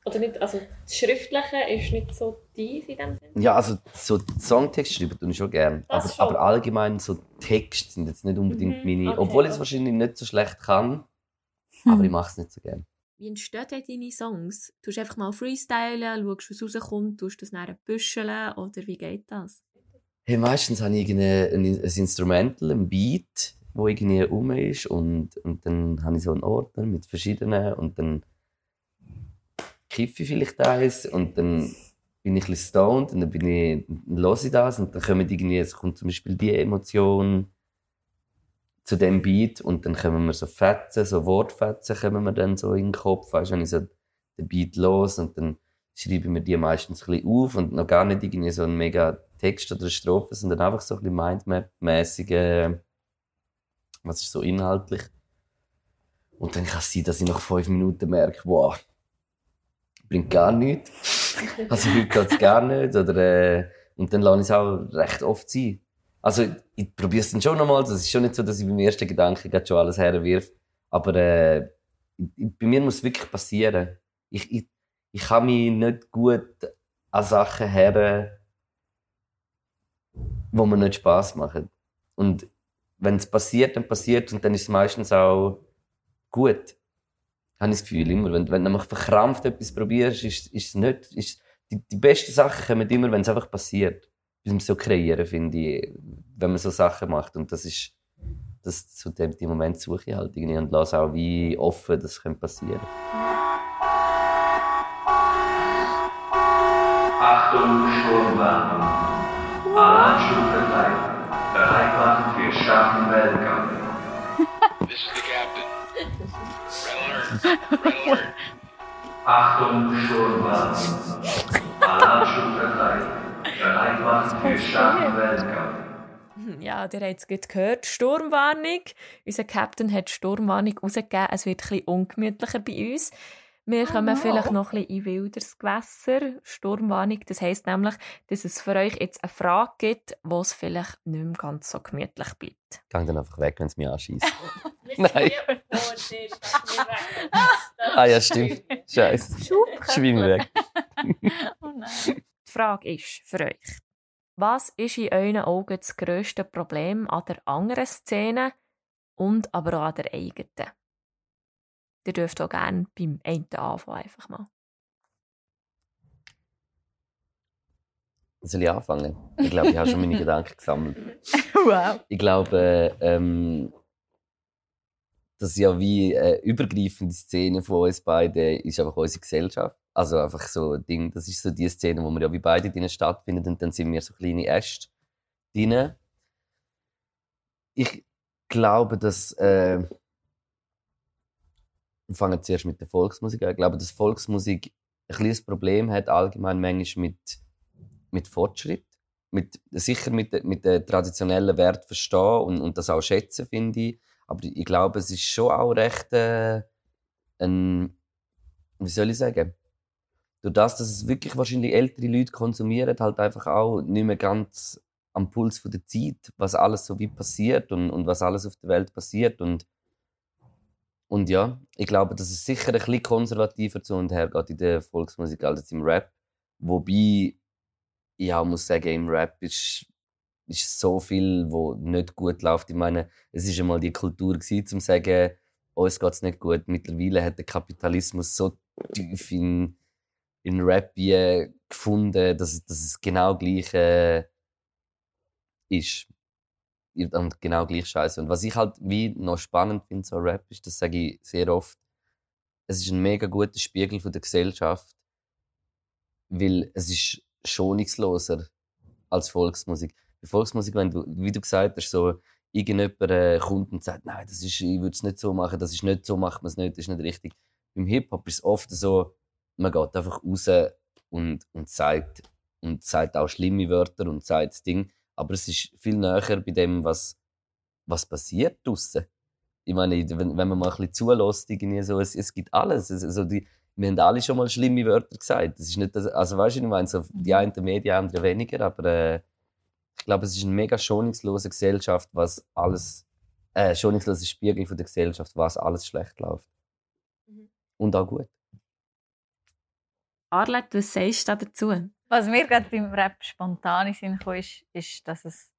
Oder nicht, also das Schriftliche ist nicht so dies in dem Sinne? Ja, also so Songtext schreiben tue ich schon gerne. Aber, aber, allgemein so Texte sind jetzt nicht unbedingt mhm, meine, okay, obwohl ich es wahrscheinlich nicht so schlecht kann, hm. aber ich mache es nicht so gerne. Wie entstehen deine Songs? Du einfach mal freestylen, schaust, was rauskommt, tust du das nachher büscheln oder wie geht das? Hey, meistens habe ich ein, ein Instrumental, ein Beat, wo irgendwie rum ist und, und dann habe ich so einen Ordner mit verschiedenen und dann kiffe ich vielleicht eins und dann bin ich ein bisschen stoned und dann bin ich, dann höre ich das und dann kommt irgendwie, es kommt zum Beispiel die Emotion zu dem Beat und dann kommen wir so Fetzen, so Wortfetzen kommen wir dann so in den Kopf, weißt du, wenn ich so den Beat los und dann schreibe ich mir die meistens ein bisschen auf und noch gar nicht irgendwie so ein mega Text oder eine Strophe, sondern einfach so ein bisschen Mindmap-mäßige, was ist so inhaltlich. Und dann kann es sein, dass ich nach fünf Minuten merke, wow, bringt gar nichts. also heute geht es gar nicht. Oder, äh, und dann lasse ich es auch recht oft sein. Also, ich probiere es dann schon nochmal. Das ist schon nicht so, dass ich beim ersten Gedanken schon alles herwirf. Aber äh, bei mir muss es wirklich passieren. Ich, ich, ich kann mich nicht gut an Sachen her, wo mir nicht Spass machen. Und wenn es passiert, dann passiert und dann ist es meistens auch gut. Habe ich das Gefühl immer. Wenn, wenn du nämlich verkrampft etwas probierst, ist, ist es nicht. Ist, die, die besten Sachen kommen immer, wenn es einfach passiert beim so kreieren, finde ich, wenn man so Sachen macht. Und das ist, das, zu dem, dem Moment suche ich halt irgendwie und lasse auch wie offen, das könnte passieren. Achtung, Sturmwarnung. Alarmstufe 3. Bereit machen für starken Wellengang. This is the captain. Achtung, Sturmwarnung. Alarmstufe 3. Ja, ihr habt es gehört. Sturmwarnung. Unser Captain hat Sturmwarnung rausgegeben. Es wird etwas ungemütlicher bei uns. Wir oh, kommen no. vielleicht noch ein bisschen in wilderes Gewässer. Sturmwarnung, das heisst nämlich, dass es für euch jetzt eine Frage gibt, wo es vielleicht nicht mehr ganz so gemütlich bleibt. Gang dann einfach weg, wenn es mich anschießt. Nein. ah ja, stimmt. Scheiße. Schwimm weg. oh nein. Die Frage ist für euch, was ist in euren Augen das grösste Problem an der anderen Szene und aber auch an der eigenen? Ihr dürft auch gerne beim einen anfangen, einfach mal. Soll ich anfangen? Ich glaube, ich habe schon meine Gedanken gesammelt. Wow. Ich glaube, ähm, dass ja wie eine übergreifende Szene von uns beiden ist einfach unsere Gesellschaft. Also einfach so ein Ding, das ist so die Szene, wo wir ja wie beide drinnen stattfinden und dann sind wir so kleine Äste drinnen. Ich glaube, dass äh, wir fangen zuerst mit der Volksmusik an. Ich glaube, dass Volksmusik kleines Problem hat allgemein manchmal mit, mit Fortschritt. Mit, sicher mit, mit den traditionellen Werten verstehen und, und das auch schätzen, finde ich. Aber ich glaube, es ist schon auch recht äh, ein, wie soll ich sagen, durch das, dass es wirklich wahrscheinlich ältere Leute konsumieren, halt einfach auch nicht mehr ganz am Puls der Zeit, was alles so wie passiert und, und was alles auf der Welt passiert und und ja, ich glaube, dass es sicher ein bisschen konservativer zu und her geht in der Volksmusik als im Rap. Wobei ich auch muss sagen, im Rap ist, ist so viel, wo nicht gut läuft. Ich meine, es ist einmal die Kultur gewesen, zum sagen, uns geht es nicht gut. Mittlerweile hat der Kapitalismus so tief in, in Rap gefunden, dass, dass es genau gleich äh, ist. Und genau gleich scheiße. Und was ich halt wie noch spannend finde, so Rap, ist, das sage ich sehr oft, es ist ein mega guter Spiegel von der Gesellschaft, weil es ist schonungsloser als Volksmusik. Bei Volksmusik, wenn du, wie du gesagt hast, so irgendjemand äh, kommt und sagt, nein, das ist, ich würde es nicht so machen, das ist nicht so, macht man es nicht, das ist nicht richtig. Beim Hip-Hop ist es oft so, man geht einfach raus und, und sagt, und sagt auch schlimme Wörter und sagt das Ding, aber es ist viel näher bei dem, was, was passiert draussen. Ich meine, wenn, wenn man mal ein bisschen zulässt, irgendwie so, es, es gibt alles. Also die, wir haben alle schon mal schlimme Wörter gesagt. Das ist nicht das, also weißt du, ich meine, so die mhm. einen mehr, die anderen weniger, aber äh, ich glaube, es ist eine mega schonungslose Gesellschaft, was alles, äh, schonungslose Spiegel von der Gesellschaft, was alles schlecht läuft. Mhm. Und auch gut. Arlette, was sagst du dazu? Was mir gerade beim Rap spontan in Sinn kam, ist, ist, dass es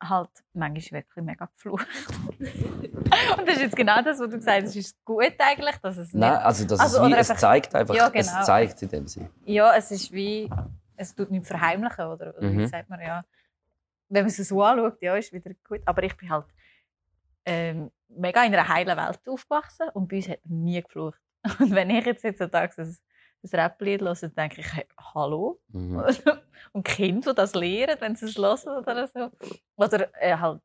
halt manchmal wirklich mega geflucht. und das ist jetzt genau das, was du gesagt hast. Es ist gut eigentlich, dass es nicht... Nein, also, dass also, es, wie, es zeigt einfach, ja, genau. es zeigt in dem Sinne. Ja, es ist wie, es tut nicht verheimlichen, oder, mhm. wie sagt man, ja. Wenn man es so anschaut, ja, ist wieder gut. Aber ich bin halt ähm, mega in einer heilen Welt aufgewachsen und bei uns hat nie geflucht. Und wenn ich jetzt heutzutage so das Rap-Lied höre, denke ich, hey, hallo? Mhm. und Kinder, die das lernen, wenn sie es hören oder so. Oder äh, halt,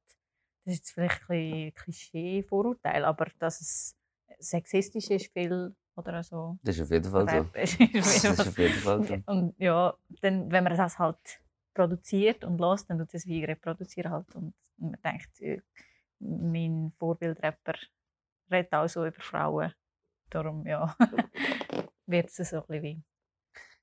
das ist jetzt vielleicht ein Klischee-Vorurteil, aber dass es sexistisch ist, viel oder so. Das ist auf jeden Fall so. das ist auf jeden Fall so. Und ja, dann, wenn man das halt produziert und lässt, dann tut es wie reproduzieren halt. Und man denkt, äh, mein Vorbildrapper redet auch so über Frauen. Darum, ja. wird es so ein bisschen wie.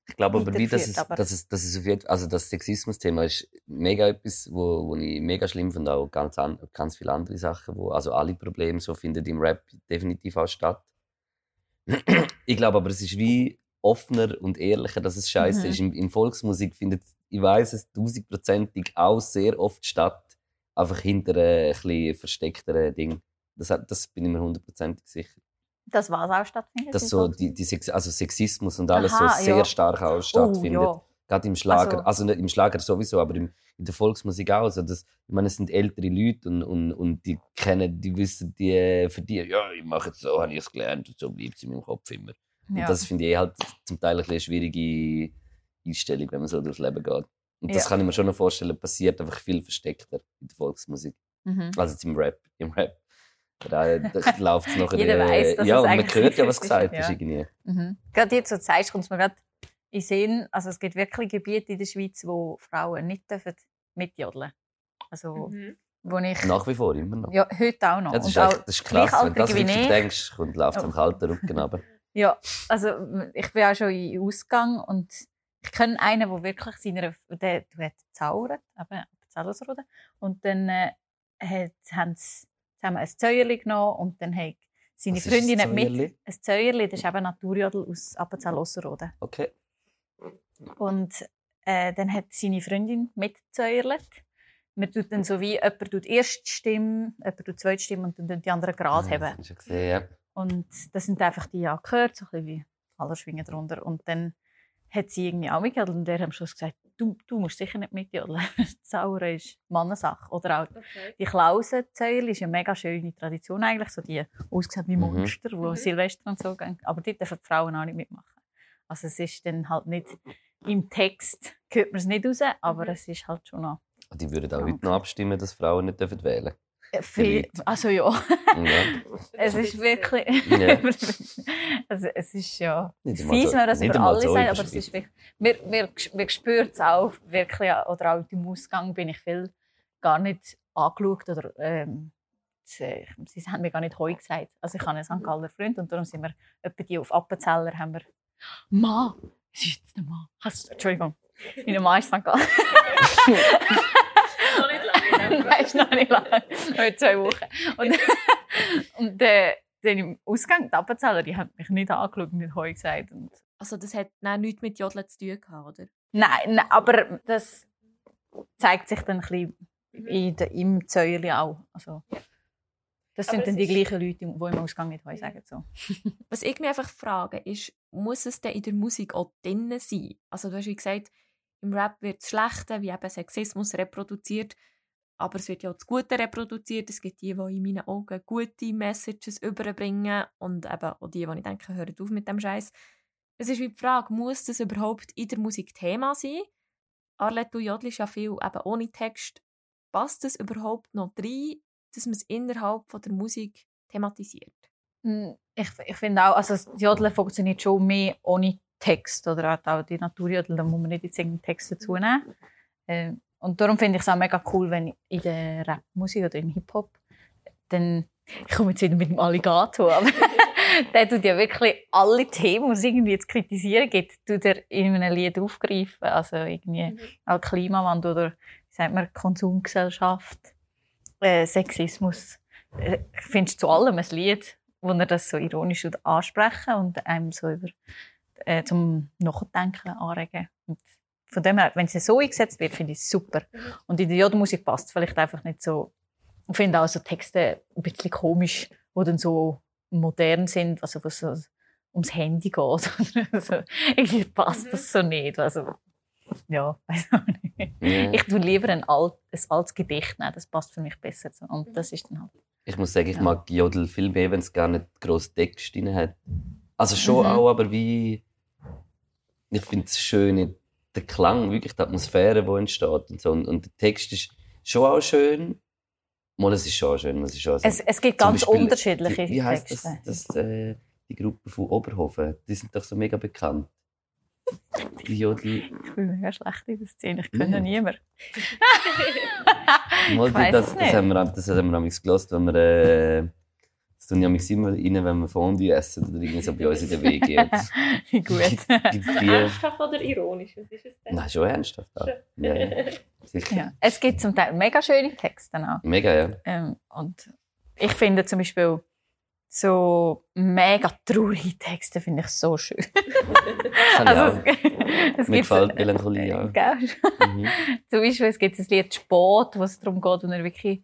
Ich glaube aber, wie, dass, es, dass, es, dass es auf jeden also das Sexismus-Thema ist mega etwas, wo, wo ich mega schlimm finde, auch ganz, an, ganz viele andere Sachen, wo, also alle Probleme so finden im Rap definitiv auch statt. ich glaube aber, es ist wie offener und ehrlicher, dass es scheiße mhm. ist. In, in Volksmusik findet, ich weiß es tausendprozentig auch sehr oft statt, einfach hinter ein bisschen versteckteren Ding. Das, das bin ich mir hundertprozentig sicher. Das war es auch stattfindet? Dass so die, die Sex also Sexismus und alles Aha, so sehr ja. stark auch stattfindet. Oh, ja. Gerade im Schlager, also, also nicht im Schlager sowieso, aber im, in der Volksmusik auch. Also das, ich meine, es sind ältere Leute und, und, und die kennen, die wissen, die für die, ja, ich mache es so, habe ich es gelernt und so bleibt es in meinem Kopf immer. Und ja. das finde ich halt zum Teil eine schwierige Einstellung, wenn man so durchs Leben geht. Und das kann ich mir schon noch vorstellen, passiert einfach viel versteckter in der Volksmusik. Mhm. Also im Rap. Im Rap da, läuft es noch Jeder weiß, dass Ja, und man hört ja, was gesagt ist. Ja. Mhm. Gerade jetzt so zeigst, kommt es mir gerade in Sinn, also es gibt wirklich Gebiete in der Schweiz, wo Frauen nicht dürfen mitjodeln Also, mhm. wo ich... Nach wie vor, immer noch. Ja, heute auch noch. Ja, das, ist echt, das ist krass, wenn du das wirklich denkst, und läuft es am kalten Rücken runter. Ja, also ich bin auch schon in Ausgang und ich kenne einen, der wirklich seiner... Der, der hat gezaubert, eben, Zauberrode. Und dann äh, hat, haben sie haben wir ein Zäuerli genommen und dann hat seine Was Freundin ein mit. Ein Zäuerli, das ist eben Naturjodel aus Appenzell-Osserode. Okay. Und äh, dann hat seine Freundin mitgezäuerlet. Man tut dann so wie, jemand tut erste Stimme, jemand tut zweite Stimme und dann die anderen gerade haben. Das schon gesehen, ja. Und das sind einfach die ja gehört, so ein bisschen wie alle schwingen drunter. Und dann hat sie irgendwie auch mitgejodelt und der hat am Schluss gesagt, du, du musst sicher nicht mitjodeln. Zaure ist Mannensache. Oder auch okay. die Klausenzeile ist eine mega schöne Tradition eigentlich, so die ausgesehen wie mhm. Monster, mhm. wo Silvester und so gehen. Aber dort dürfen die Frauen auch nicht mitmachen. Also es ist dann halt nicht, im Text hört man es nicht raus, aber mhm. es ist halt schon noch... Die würden auch heute noch abstimmen, dass Frauen nicht wählen dürfen Viel, also ja. ja. es ist wirklich. Ja. also es ist ja. Fies, wenn das über alle so sagt, aber es ist wirklich. Wir, wir, wir spüren es auch wirklich. Oder auch im Ausgang bin ich viel gar nicht angeschaut. Oder, ähm, sie, sie haben mir gar nicht Heu gesagt. Also ich habe einen St. Galler Freund und darum sind wir etwa die auf Appenzeller haben wir. Ma! Es ist jetzt der Mann. Entschuldigung. Mein Mann ist St. Galler. Nein, ist noch nicht lange. Noch zwei Wochen. Und, und äh, dann im Ausgang, die Appenzeller, die haben mich nicht angeschaut und nicht Heu gesagt. Und also das hat nichts mit Jodeln zu tun gehabt, oder? Nein, nein, aber das zeigt sich dann ein bisschen in de, im Zäuerli auch. Also, das sind dann die gleichen Leute, die im Ausgang nicht Heu sagen. So. Was ich mich einfach frage, ist, muss es denn in der Musik auch drin sein? Also du hast ja gesagt, im Rap wird das Schlechte, wie eben Sexismus reproduziert aber es wird ja auch das Gute reproduziert. Es gibt die, die in meinen Augen gute Messages überbringen und eben auch die, die ich denke, hören auf mit dem Scheiß. Es ist wie die Frage, muss das überhaupt in der Musik Thema sein? Arlette, du jodelst ja viel eben ohne Text. Passt das überhaupt noch rein, dass man es innerhalb von der Musik thematisiert? Hm, ich, ich finde auch, also das Jodeln funktioniert schon mehr ohne Text oder auch die Naturjodel, da muss man nicht jetzt irgendeinen Text dazu nehmen. Ähm, und darum finde ich es auch mega cool, wenn in der Rapmusik oder im Hip-Hop dann, ich komme jetzt wieder mit dem Alligator, aber der tut ja wirklich alle Themen, die es irgendwie zu kritisieren gibt, tut er in einem Lied aufgreifen. Also irgendwie mhm. auch Klimawandel oder, wie sagt man, Konsumgesellschaft, äh, Sexismus. Äh, ich finde zu allem ein Lied, wo er das so ironisch ansprechen und einem so über, äh, zum Nachdenken anregen. Und von dem her, wenn sie so eingesetzt wird, finde ich es super. Mhm. Und in der Jodelmusik passt es vielleicht einfach nicht so. Ich finde auch so Texte ein bisschen komisch, die dann so modern sind, also was so ums Handy geht. also, irgendwie passt mhm. das so nicht. Also, ja, weiß auch nicht. Ja. Ich tue lieber ein, alt, ein altes Gedicht nehmen, das passt für mich besser. Und mhm. das ist dann halt. Ich muss sagen, ich ja. mag Jodel viel mehr, wenn es gar nicht groß Text drin hat. Also schon mhm. auch, aber wie. Ich finde es schön, der Klang, wirklich die Atmosphäre, die entsteht und so. Und, und der Text ist schon auch schön. Mal, es ist schon schön, muss ich schon sagen. Es, es gibt ganz Beispiel, unterschiedliche die, Wie heisst Texte. das, das äh, die Gruppe von Oberhofen? Die sind doch so mega bekannt. Die Jodel. Ich bin mega schlecht in der Szene, ich kenne ja. niemanden. Mal, das, das, haben wir, das haben wir gelost, wenn wir... Äh, das tun ja mich immer rein, wenn wir Fondue essen oder irgendwie so bei uns in der WG. Gut. ernsthaft oder ironisch? Was ist es denn? Nein, schon ernsthaft. Auch. Ja, ja. Sicher. Ja. Es gibt zum Teil mega schöne Texte auch. Mega, ja. Ähm, und ich finde zum Beispiel so mega traurige Texte finde ich so schön. Das also, es, es Mir gefällt Melancholie ja. Mhm. Zum Beispiel es gibt ein Lied «Sport», wo es darum geht, wo er wirklich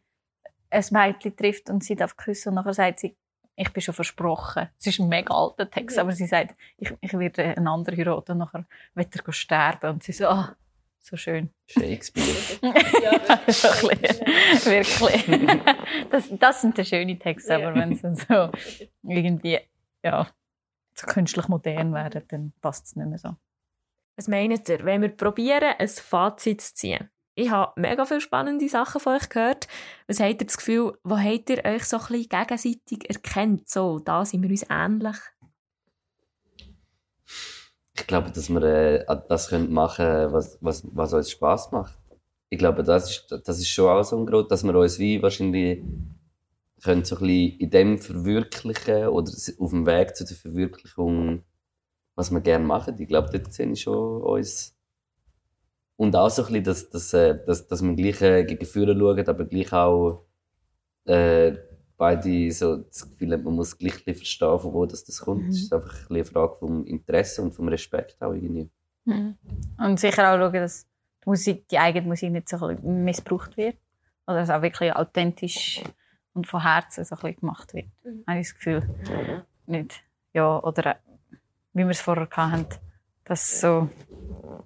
ein Mädchen trifft und sie darf küssen und nachher sagt sie, ich bin schon versprochen. Es ist ein mega alter Text, aber sie sagt, ich, ich werde einen anderen heiraten und nachher wird er sterben. Und sie so, ah, so schön. Shakespeare. ja, wirklich. wirklich. Das, das sind die schönen Texte, aber wenn sie so irgendwie, ja, so künstlich modern werden, dann passt es nicht mehr so. Was meint ihr, wenn wir probieren, ein Fazit zu ziehen? Ich habe mega viele spannende Sachen von euch gehört. Was habt ihr das Gefühl, wo habt ihr euch so ein bisschen gegenseitig erkennt? So, da sind wir uns ähnlich. Ich glaube, dass wir äh, das machen können, was, was, was uns Spass macht. Ich glaube, das ist, das ist schon auch so ein Grund, dass wir uns wie wahrscheinlich können so ein bisschen in dem verwirklichen oder auf dem Weg zu der Verwirklichung, was wir gerne machen. Ich glaube, dort sehe ich schon uns und auch so ein bisschen, dass, dass, äh, dass, dass man gleich äh, gegen Führer schaut, aber gleich auch äh, beide so das Gefühl hat, man muss gleich ein verstehen, von wo das, das kommt. Mhm. Es ist einfach ein eine Frage vom Interesse und vom Respekt auch irgendwie. Mhm. Und sicher auch schauen, dass die, Musik, die eigene Musik nicht so ein missbraucht wird. Oder dass es auch wirklich authentisch und von Herzen so ein bisschen gemacht wird. Mhm. Habe ich das Gefühl. Nicht, ja, oder äh, wie wir es vorher hatten, dass so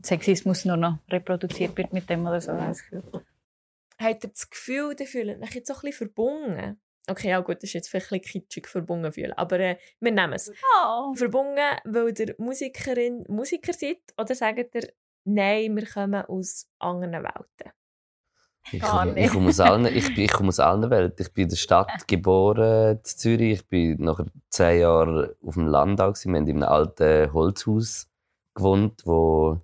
Sexismus nur noch reproduziert wird mit dem oder so. Habt ihr das Gefühl, ihr fühlt euch jetzt so ein bisschen verbunden? Okay, ja gut, das ist jetzt vielleicht ein bisschen kitschig verbunden fühlen, aber äh, wir nehmen es. Oh. Verbunden, weil ihr Musikerin Musiker seid oder sagt ihr, nein, wir kommen aus anderen Welten? Ich komme, ich, komme aus allen, ich, bin, ich komme aus allen Welten. Ich bin in der Stadt geboren, in Zürich. Ich bin nach zehn Jahren auf dem Land. Wir haben in einem alten Holzhaus gewohnt, wo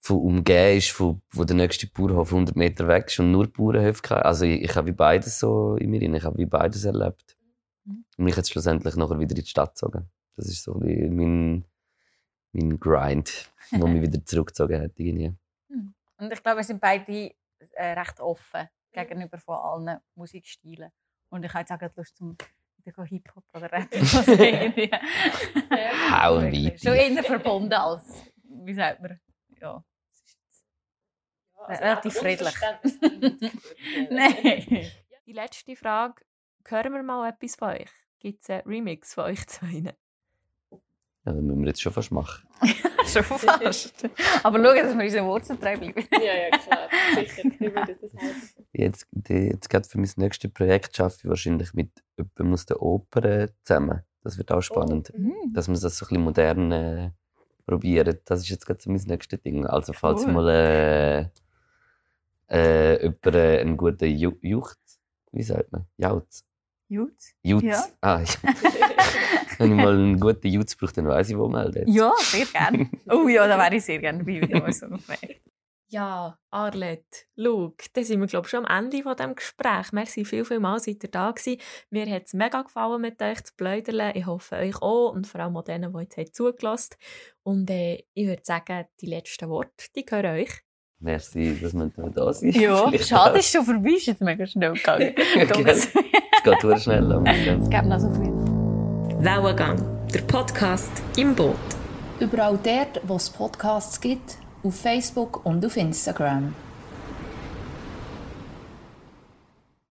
von umgeben ist, von, wo der nächste Bauernhof 100 Meter weg ist und nur Bauernhöfe Also ich, ich habe wie beides so in mir Ich habe wie beides erlebt. Mhm. Und mich jetzt schlussendlich nachher wieder in die Stadt gezogen. Das ist so ein mein, mein Grind, der mich wieder zurückgezogen hat. Irgendwie. Mhm. Und ich glaube, wir sind beide äh, recht offen gegenüber von allen Musikstilen. Und ich habe jetzt auch Lust zum Hip-Hop oder Rap Hau weit. So eher verbunden als, wie sagt man, ja. ja also relativ friedlich. Nein. Die letzte Frage, hören wir mal etwas von euch? Gibt es einen Remix von euch zwei? Ja, das müssen wir jetzt schon fast machen. schon fast. Aber schau, dass wir unseren Wurzeln treu bleiben. ja, ja, klar. Sicher. Jetzt, jetzt gerade für mein nächstes Projekt arbeite ich wahrscheinlich mit jemandem aus der Oper zusammen. Das wird auch spannend. Oh. Mhm. Dass wir das so ein bisschen modern äh, probieren. Das ist jetzt gerade so mein nächstes Ding. Also falls cool. mal äh, äh, jemand äh, einen guten Jucht, wie sagt man? Jauz. Jutz? Jutz. Ja. Ah, ja. Wenn ich mal einen guten Jutz brauche, dann weiss ich, wo melden. Ja, sehr gerne. Oh ja, da wäre ich sehr gerne dabei, wieder mal so Ja, Arlette, Luke, da sind wir glaube ich, schon am Ende von diesem Gespräch. Merci viel, viel mal, seid ihr da gewesen. Mir hat es mega gefallen, mit euch zu pläudern. Ich hoffe, euch auch und vor allem auch denen, die jetzt zugelassen haben. Und äh, ich würde sagen, die letzten Worte, die gehören euch. Merci, dass wir da sind. Ja, schade, ist schon vorbei, ist jetzt mega schnell gegangen. es geht sehr schnell. Es gibt noch so viel. Wellengang, der Podcast im Boot. Überall dort, wo es Podcasts gibt, auf Facebook und auf Instagram.